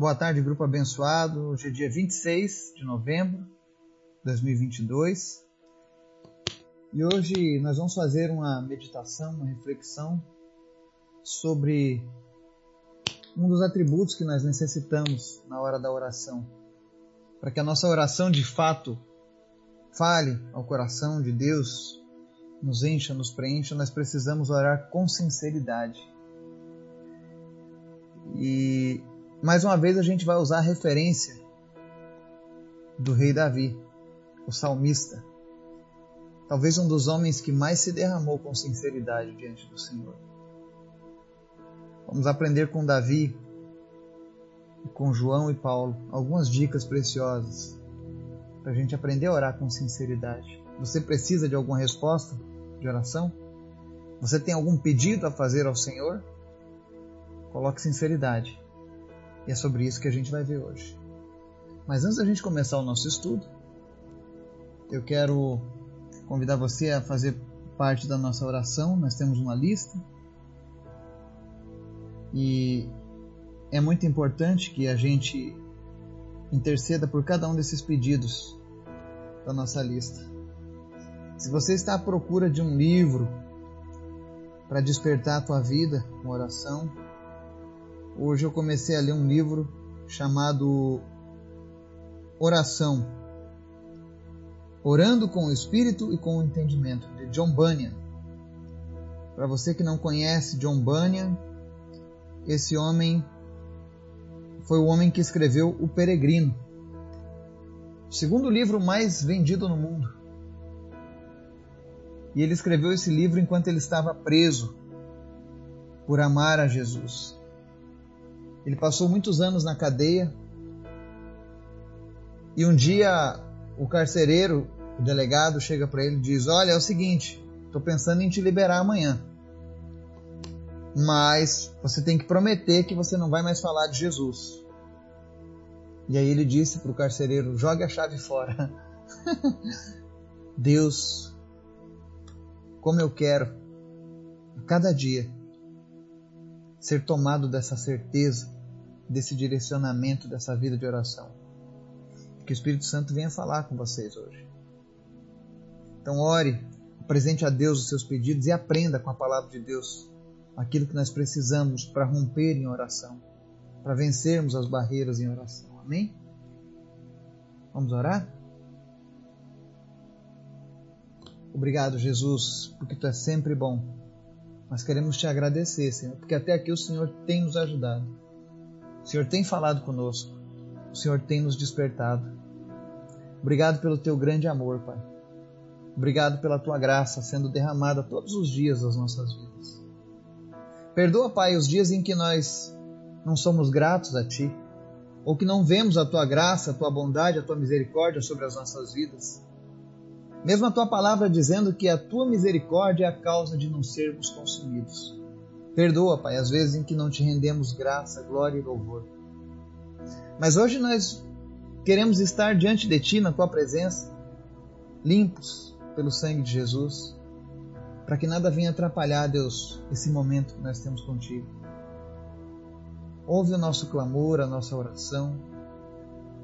Boa tarde, grupo abençoado. Hoje é dia 26 de novembro de 2022 e hoje nós vamos fazer uma meditação, uma reflexão sobre um dos atributos que nós necessitamos na hora da oração. Para que a nossa oração de fato fale ao coração de Deus, nos encha, nos preencha, nós precisamos orar com sinceridade. E mais uma vez a gente vai usar a referência do rei Davi, o salmista. Talvez um dos homens que mais se derramou com sinceridade diante do Senhor. Vamos aprender com Davi com João e Paulo algumas dicas preciosas para a gente aprender a orar com sinceridade. Você precisa de alguma resposta de oração? Você tem algum pedido a fazer ao Senhor? Coloque sinceridade. E é sobre isso que a gente vai ver hoje. Mas antes da gente começar o nosso estudo, eu quero convidar você a fazer parte da nossa oração. Nós temos uma lista. E é muito importante que a gente interceda por cada um desses pedidos da nossa lista. Se você está à procura de um livro para despertar a tua vida com oração, Hoje eu comecei a ler um livro chamado Oração. Orando com o Espírito e com o Entendimento, de John Bunyan. Para você que não conhece John Bunyan, esse homem foi o homem que escreveu O Peregrino, o segundo livro mais vendido no mundo. E ele escreveu esse livro enquanto ele estava preso por amar a Jesus. Ele passou muitos anos na cadeia e um dia o carcereiro, o delegado, chega para ele e diz: Olha, é o seguinte, estou pensando em te liberar amanhã. Mas você tem que prometer que você não vai mais falar de Jesus. E aí ele disse para o carcereiro: Jogue a chave fora. Deus, como eu quero, a cada dia, ser tomado dessa certeza, desse direcionamento, dessa vida de oração. Que o Espírito Santo venha falar com vocês hoje. Então, ore, apresente a Deus os seus pedidos e aprenda com a palavra de Deus aquilo que nós precisamos para romper em oração, para vencermos as barreiras em oração. Amém? Vamos orar? Obrigado, Jesus, porque tu é sempre bom nós queremos te agradecer, Senhor, porque até aqui o Senhor tem nos ajudado. Senhor tem falado conosco. O Senhor tem nos despertado. Obrigado pelo teu grande amor, Pai. Obrigado pela tua graça sendo derramada todos os dias das nossas vidas. Perdoa, Pai, os dias em que nós não somos gratos a Ti, ou que não vemos a tua graça, a tua bondade, a tua misericórdia sobre as nossas vidas. Mesmo a tua palavra dizendo que a tua misericórdia é a causa de não sermos consumidos. Perdoa, Pai, as vezes em que não te rendemos graça, glória e louvor. Mas hoje nós queremos estar diante de Ti, na Tua presença, limpos pelo sangue de Jesus, para que nada venha atrapalhar, Deus, esse momento que nós temos contigo. Ouve o nosso clamor, a nossa oração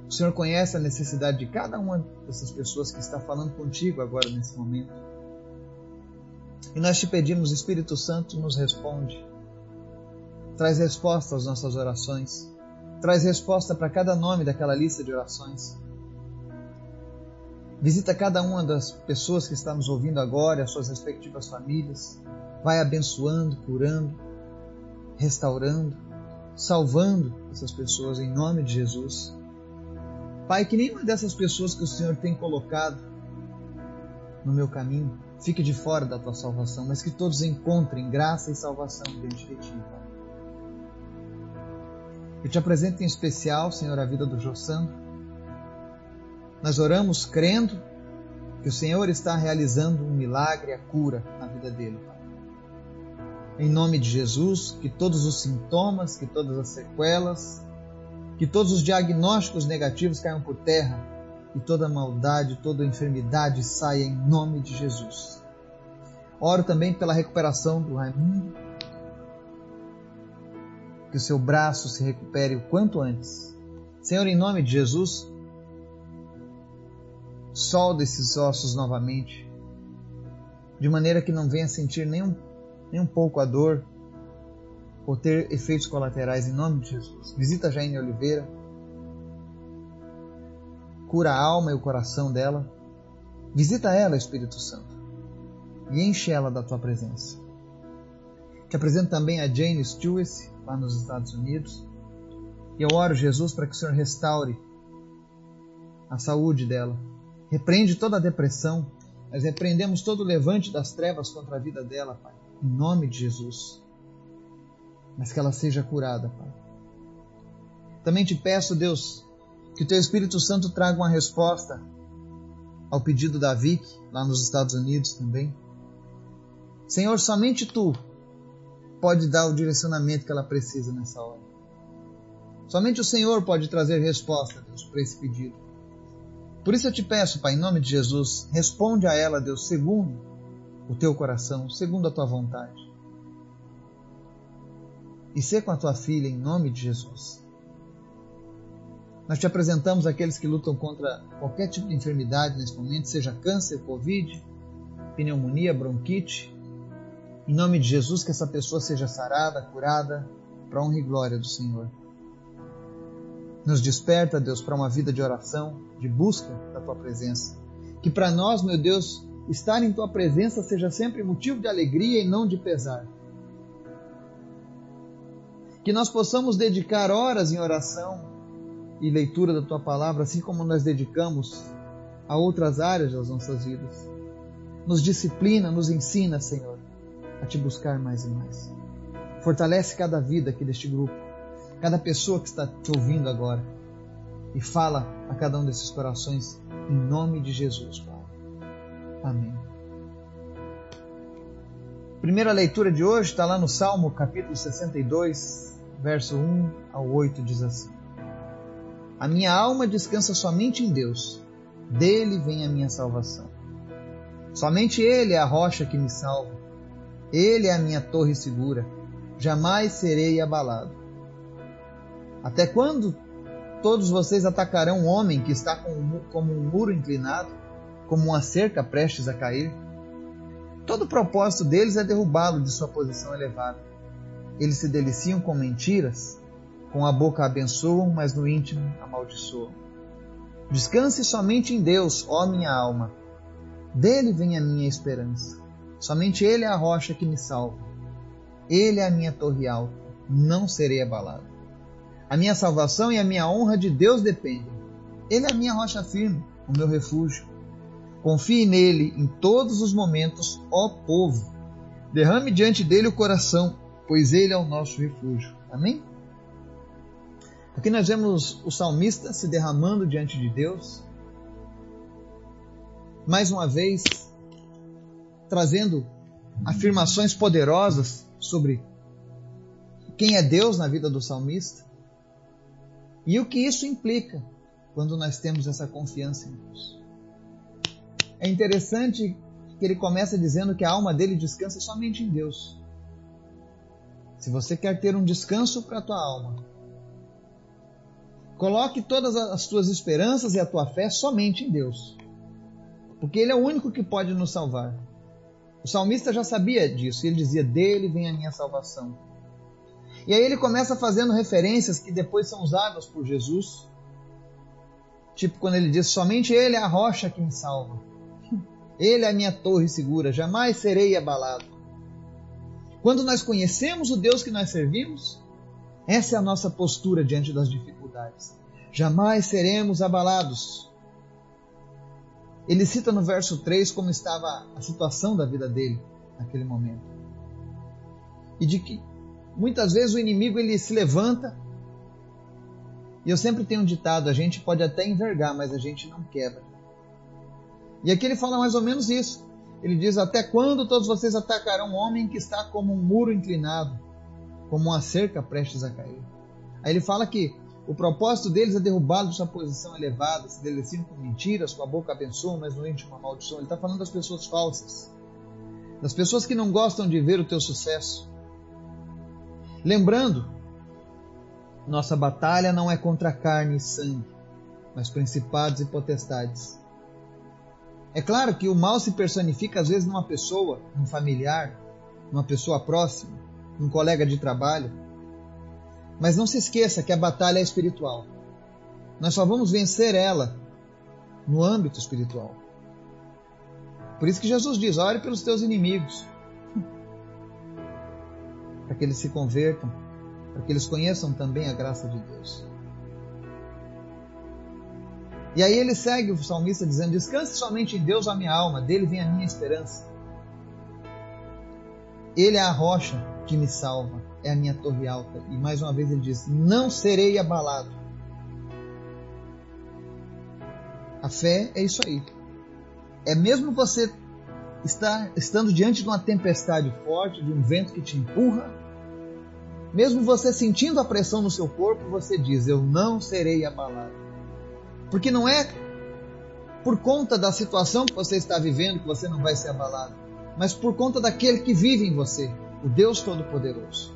o Senhor conhece a necessidade de cada uma dessas pessoas que está falando contigo agora nesse momento. E nós te pedimos, Espírito Santo, nos responde. Traz resposta às nossas orações. Traz resposta para cada nome daquela lista de orações. Visita cada uma das pessoas que está nos ouvindo agora, as suas respectivas famílias. Vai abençoando, curando, restaurando, salvando essas pessoas em nome de Jesus. Pai, que nenhuma dessas pessoas que o Senhor tem colocado no meu caminho fique de fora da tua salvação, mas que todos encontrem graça e salvação diante de ti, Pai. Eu te apresento em especial, Senhor, a vida do Jossandro. Nós oramos crendo que o Senhor está realizando um milagre, a cura na vida dele, Pai. Em nome de Jesus, que todos os sintomas, que todas as sequelas, que todos os diagnósticos negativos caiam por terra e toda maldade, toda enfermidade saia em nome de Jesus. Oro também pela recuperação do Raimundo. Que o seu braço se recupere o quanto antes. Senhor, em nome de Jesus, solda esses ossos novamente, de maneira que não venha sentir nem um, nem um pouco a dor ou ter efeitos colaterais, em nome de Jesus. Visita Jaine Oliveira, cura a alma e o coração dela. Visita ela, Espírito Santo, e enche ela da tua presença. Te apresento também a Jane Stewart, lá nos Estados Unidos. E eu oro, Jesus, para que o Senhor restaure a saúde dela. Repreende toda a depressão. Nós repreendemos todo o levante das trevas contra a vida dela, Pai. Em nome de Jesus. Mas que ela seja curada, Pai. Também te peço, Deus, que o Teu Espírito Santo traga uma resposta ao pedido da Vic, lá nos Estados Unidos também. Senhor, somente Tu pode dar o direcionamento que ela precisa nessa hora. Somente o Senhor pode trazer resposta, Deus, para esse pedido. Por isso eu te peço, Pai, em nome de Jesus, responde a ela, Deus, segundo o teu coração, segundo a tua vontade. E ser com a tua filha, em nome de Jesus. Nós te apresentamos aqueles que lutam contra qualquer tipo de enfermidade nesse momento, seja câncer, covid, pneumonia, bronquite, em nome de Jesus, que essa pessoa seja sarada, curada, para honra e glória do Senhor. Nos desperta, Deus, para uma vida de oração, de busca da tua presença. Que para nós, meu Deus, estar em tua presença seja sempre motivo de alegria e não de pesar. Que nós possamos dedicar horas em oração e leitura da tua palavra, assim como nós dedicamos a outras áreas das nossas vidas. Nos disciplina, nos ensina, Senhor a te buscar mais e mais. Fortalece cada vida aqui deste grupo, cada pessoa que está te ouvindo agora. E fala a cada um desses corações em nome de Jesus, Pai. Amém. Primeira leitura de hoje está lá no Salmo capítulo 62, verso 1 ao 8, diz assim: A minha alma descansa somente em Deus, dele vem a minha salvação. Somente Ele é a rocha que me salva ele é a minha torre segura, jamais serei abalado. Até quando todos vocês atacarão um homem que está como um muro inclinado, como uma cerca prestes a cair? Todo o propósito deles é derrubá-lo de sua posição elevada. Eles se deliciam com mentiras, com a boca abençoam, mas no íntimo amaldiçoam. Descanse somente em Deus, ó minha alma. Dele vem a minha esperança. Somente Ele é a rocha que me salva. Ele é a minha torre alta, não serei abalado. A minha salvação e a minha honra de Deus dependem. Ele é a minha rocha firme, o meu refúgio. Confie nele em todos os momentos, ó povo. Derrame diante dele o coração, pois ele é o nosso refúgio. Amém? Aqui nós vemos o salmista se derramando diante de Deus. Mais uma vez, trazendo afirmações poderosas sobre quem é Deus na vida do salmista e o que isso implica quando nós temos essa confiança em Deus. É interessante que ele começa dizendo que a alma dele descansa somente em Deus. Se você quer ter um descanso para a tua alma, coloque todas as tuas esperanças e a tua fé somente em Deus. Porque Ele é o único que pode nos salvar. O salmista já sabia disso, ele dizia: Dele vem a minha salvação. E aí ele começa fazendo referências que depois são usadas por Jesus. Tipo quando ele diz: Somente Ele é a rocha que me salva. Ele é a minha torre segura, jamais serei abalado. Quando nós conhecemos o Deus que nós servimos, essa é a nossa postura diante das dificuldades. Jamais seremos abalados. Ele cita no verso 3 como estava a situação da vida dele naquele momento. E de que muitas vezes o inimigo ele se levanta. E eu sempre tenho um ditado: a gente pode até envergar, mas a gente não quebra. E aqui ele fala mais ou menos isso. Ele diz: Até quando todos vocês atacarão um homem que está como um muro inclinado, como uma cerca prestes a cair? Aí ele fala que o propósito deles é derrubá-lo de sua posição elevada, se deliciam com mentiras, com a boca abençoam, mas no íntimo uma maldição. Ele está falando das pessoas falsas, das pessoas que não gostam de ver o teu sucesso. Lembrando Nossa batalha não é contra carne e sangue, mas principados e potestades. É claro que o mal se personifica às vezes numa pessoa, num familiar, numa pessoa próxima, num colega de trabalho. Mas não se esqueça que a batalha é espiritual. Nós só vamos vencer ela no âmbito espiritual. Por isso que Jesus diz: ore pelos teus inimigos, para que eles se convertam, para que eles conheçam também a graça de Deus. E aí ele segue o salmista dizendo: Descanse somente em Deus a minha alma, dele vem a minha esperança. Ele é a rocha que me salva, é a minha torre alta. E mais uma vez ele diz: Não serei abalado. A fé é isso aí. É mesmo você estar estando diante de uma tempestade forte, de um vento que te empurra, mesmo você sentindo a pressão no seu corpo, você diz: Eu não serei abalado. Porque não é por conta da situação que você está vivendo que você não vai ser abalado, mas por conta daquele que vive em você, o Deus Todo-Poderoso.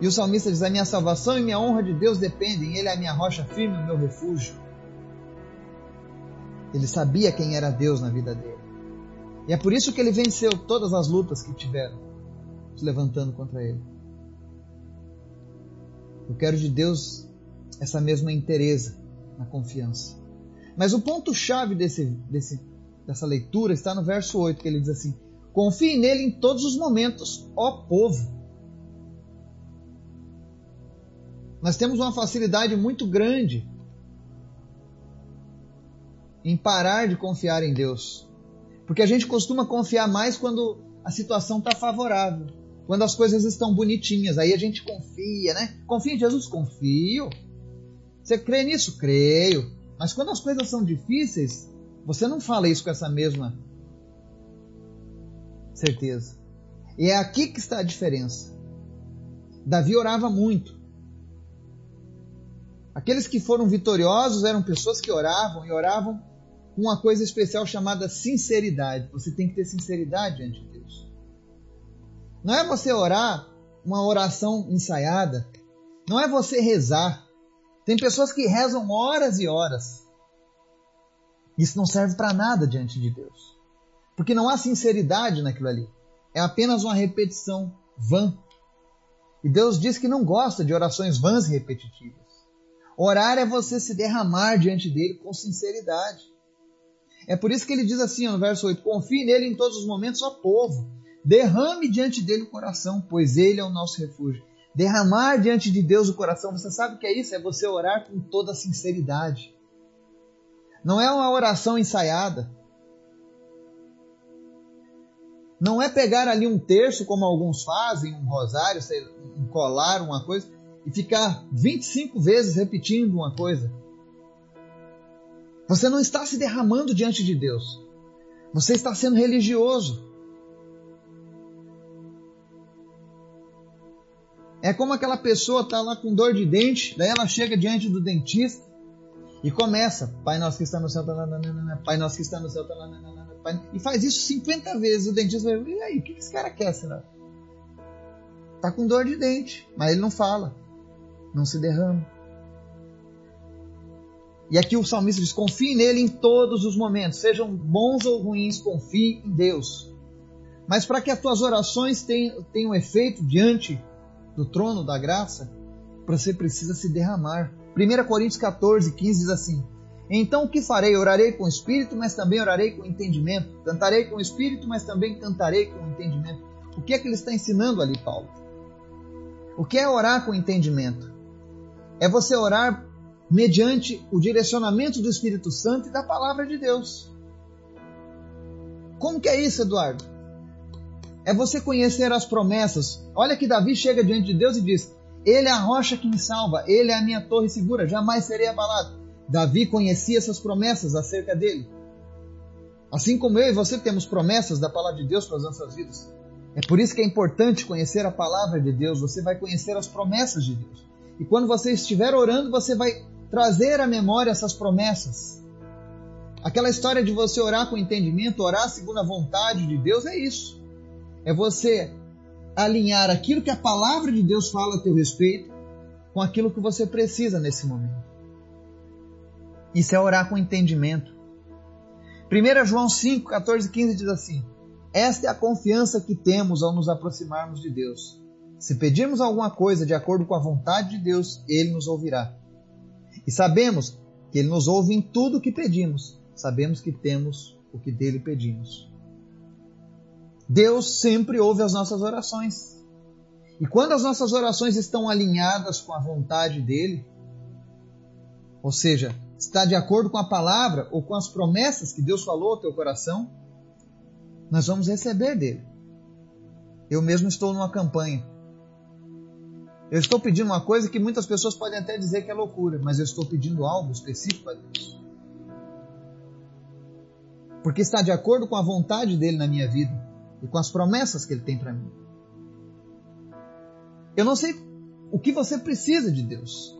E o salmista diz: A minha salvação e minha honra de Deus dependem, Ele é a minha rocha firme, o meu refúgio. Ele sabia quem era Deus na vida dele. E é por isso que ele venceu todas as lutas que tiveram se levantando contra ele. Eu quero de Deus essa mesma inteireza na confiança. Mas o ponto-chave desse, desse, dessa leitura está no verso 8, que ele diz assim: Confie nele em todos os momentos, ó povo. Nós temos uma facilidade muito grande em parar de confiar em Deus. Porque a gente costuma confiar mais quando a situação está favorável, quando as coisas estão bonitinhas. Aí a gente confia, né? Confia em Jesus? Confio. Você crê nisso? Creio. Mas quando as coisas são difíceis, você não fala isso com essa mesma certeza. E é aqui que está a diferença. Davi orava muito. Aqueles que foram vitoriosos eram pessoas que oravam e oravam com uma coisa especial chamada sinceridade. Você tem que ter sinceridade diante de Deus. Não é você orar uma oração ensaiada. Não é você rezar. Tem pessoas que rezam horas e horas. Isso não serve para nada diante de Deus. Porque não há sinceridade naquilo ali. É apenas uma repetição vã. E Deus diz que não gosta de orações vãs e repetitivas. Orar é você se derramar diante dele com sinceridade. É por isso que ele diz assim no verso 8: Confie nele em todos os momentos, ó povo. Derrame diante dele o coração, pois ele é o nosso refúgio. Derramar diante de Deus o coração, você sabe o que é isso? É você orar com toda sinceridade. Não é uma oração ensaiada. Não é pegar ali um terço, como alguns fazem, um rosário, um colar, uma coisa e ficar 25 vezes repetindo uma coisa. Você não está se derramando diante de Deus. Você está sendo religioso. É como aquela pessoa está lá com dor de dente, daí ela chega diante do dentista e começa, Pai nosso que está no céu, Pai nosso que está no céu, e faz isso 50 vezes. O dentista vai, e aí, o que esse cara quer, será? Tá com dor de dente, mas ele não fala não se derrama. E aqui o salmista diz: confie nele em todos os momentos, sejam bons ou ruins, confie em Deus. Mas para que as tuas orações tenham, tenham efeito diante do trono da graça, você precisa se derramar. 1 Coríntios 14, 15 diz assim: Então o que farei? Orarei com o espírito, mas também orarei com entendimento. Cantarei com o espírito, mas também cantarei com entendimento. O que é que ele está ensinando ali, Paulo? O que é orar com entendimento? é você orar mediante o direcionamento do Espírito Santo e da palavra de Deus. Como que é isso, Eduardo? É você conhecer as promessas. Olha que Davi chega diante de Deus e diz: Ele é a rocha que me salva, ele é a minha torre segura, jamais serei abalado. Davi conhecia essas promessas acerca dele. Assim como eu e você temos promessas da palavra de Deus para as nossas vidas. É por isso que é importante conhecer a palavra de Deus, você vai conhecer as promessas de Deus. E quando você estiver orando, você vai trazer à memória essas promessas. Aquela história de você orar com entendimento, orar segundo a vontade de Deus, é isso. É você alinhar aquilo que a palavra de Deus fala a teu respeito com aquilo que você precisa nesse momento. Isso é orar com entendimento. 1 João 5, 14 e 15 diz assim: Esta é a confiança que temos ao nos aproximarmos de Deus. Se pedirmos alguma coisa de acordo com a vontade de Deus, Ele nos ouvirá. E sabemos que Ele nos ouve em tudo o que pedimos. Sabemos que temos o que dele pedimos. Deus sempre ouve as nossas orações. E quando as nossas orações estão alinhadas com a vontade dele, ou seja, está de acordo com a palavra ou com as promessas que Deus falou ao teu coração, nós vamos receber dele. Eu mesmo estou numa campanha. Eu estou pedindo uma coisa que muitas pessoas podem até dizer que é loucura, mas eu estou pedindo algo específico a Deus. Porque está de acordo com a vontade dele na minha vida e com as promessas que ele tem para mim. Eu não sei o que você precisa de Deus.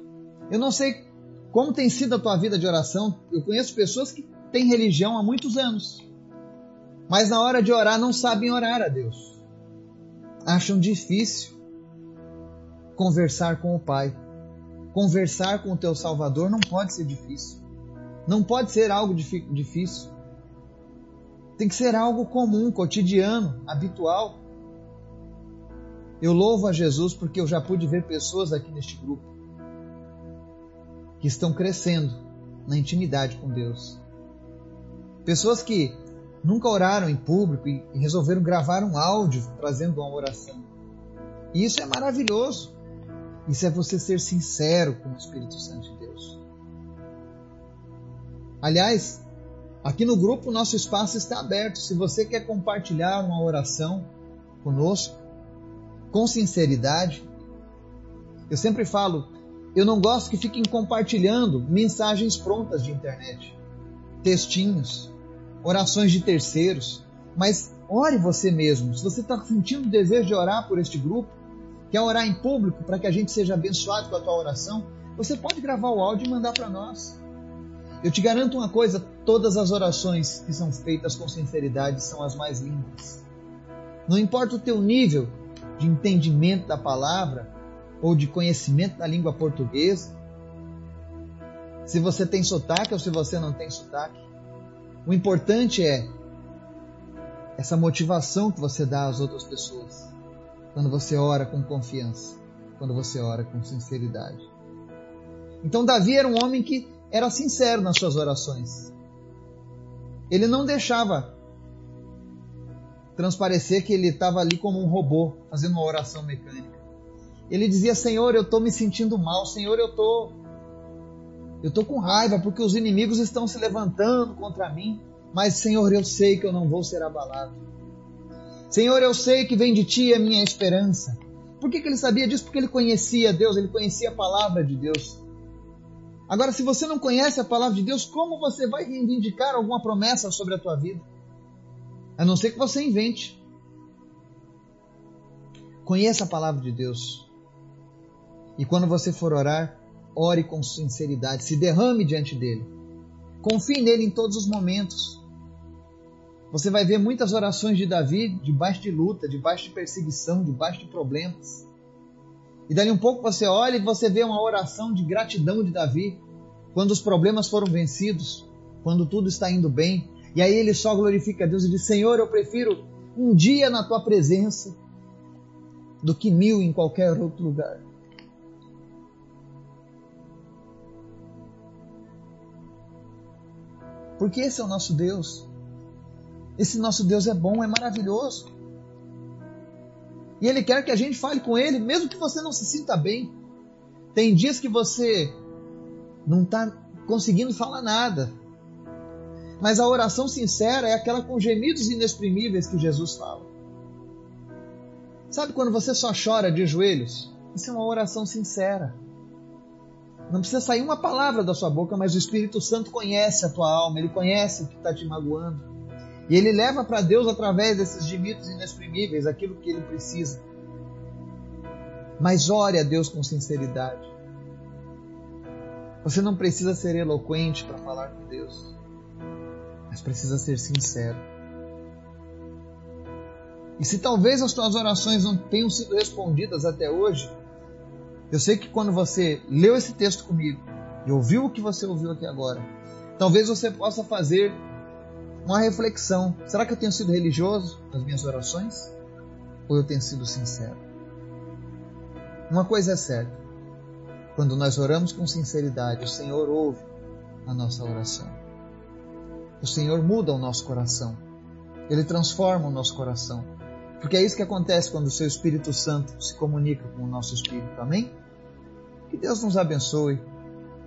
Eu não sei como tem sido a tua vida de oração? Eu conheço pessoas que têm religião há muitos anos, mas na hora de orar não sabem orar a Deus. Acham difícil conversar com o Pai. Conversar com o teu Salvador não pode ser difícil. Não pode ser algo difícil. Tem que ser algo comum, cotidiano, habitual. Eu louvo a Jesus porque eu já pude ver pessoas aqui neste grupo que estão crescendo na intimidade com Deus. Pessoas que nunca oraram em público e resolveram gravar um áudio trazendo uma oração. E isso é maravilhoso. Isso é você ser sincero com o Espírito Santo de Deus. Aliás, aqui no grupo nosso espaço está aberto. Se você quer compartilhar uma oração conosco, com sinceridade, eu sempre falo, eu não gosto que fiquem compartilhando mensagens prontas de internet, textinhos, orações de terceiros. Mas ore você mesmo. Se você está sentindo o desejo de orar por este grupo, quer orar em público para que a gente seja abençoado com a tua oração, você pode gravar o áudio e mandar para nós. Eu te garanto uma coisa: todas as orações que são feitas com sinceridade são as mais lindas. Não importa o teu nível de entendimento da palavra, ou de conhecimento da língua portuguesa, se você tem sotaque ou se você não tem sotaque. O importante é essa motivação que você dá às outras pessoas quando você ora com confiança, quando você ora com sinceridade. Então, Davi era um homem que era sincero nas suas orações. Ele não deixava transparecer que ele estava ali como um robô, fazendo uma oração mecânica. Ele dizia: Senhor, eu estou me sentindo mal, Senhor, eu estou eu estou com raiva porque os inimigos estão se levantando contra mim, mas Senhor, eu sei que eu não vou ser abalado. Senhor, eu sei que vem de ti a minha esperança. Por que, que ele sabia disso? Porque ele conhecia Deus, ele conhecia a palavra de Deus. Agora, se você não conhece a palavra de Deus, como você vai reivindicar alguma promessa sobre a tua vida? A não ser que você invente. Conheça a palavra de Deus. E quando você for orar, ore com sinceridade, se derrame diante dele. Confie nele em todos os momentos. Você vai ver muitas orações de Davi debaixo de luta, debaixo de perseguição, debaixo de problemas. E dali um pouco você olha e você vê uma oração de gratidão de Davi, quando os problemas foram vencidos, quando tudo está indo bem. E aí ele só glorifica a Deus e diz: Senhor, eu prefiro um dia na tua presença do que mil em qualquer outro lugar. Porque esse é o nosso Deus. Esse nosso Deus é bom, é maravilhoso. E Ele quer que a gente fale com Ele, mesmo que você não se sinta bem. Tem dias que você não está conseguindo falar nada. Mas a oração sincera é aquela com gemidos inexprimíveis que Jesus fala. Sabe quando você só chora de joelhos? Isso é uma oração sincera. Não precisa sair uma palavra da sua boca, mas o Espírito Santo conhece a tua alma, ele conhece o que está te magoando. E ele leva para Deus através desses gemidos inexprimíveis aquilo que ele precisa. Mas ore a Deus com sinceridade. Você não precisa ser eloquente para falar com Deus, mas precisa ser sincero. E se talvez as tuas orações não tenham sido respondidas até hoje, eu sei que quando você leu esse texto comigo e ouviu o que você ouviu aqui agora, talvez você possa fazer uma reflexão. Será que eu tenho sido religioso nas minhas orações? Ou eu tenho sido sincero? Uma coisa é certa: quando nós oramos com sinceridade, o Senhor ouve a nossa oração. O Senhor muda o nosso coração. Ele transforma o nosso coração. Porque é isso que acontece quando o seu Espírito Santo se comunica com o nosso espírito. Amém? Que Deus nos abençoe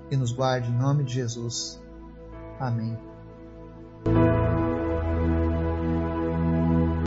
e nos guarde em nome de Jesus. Amém.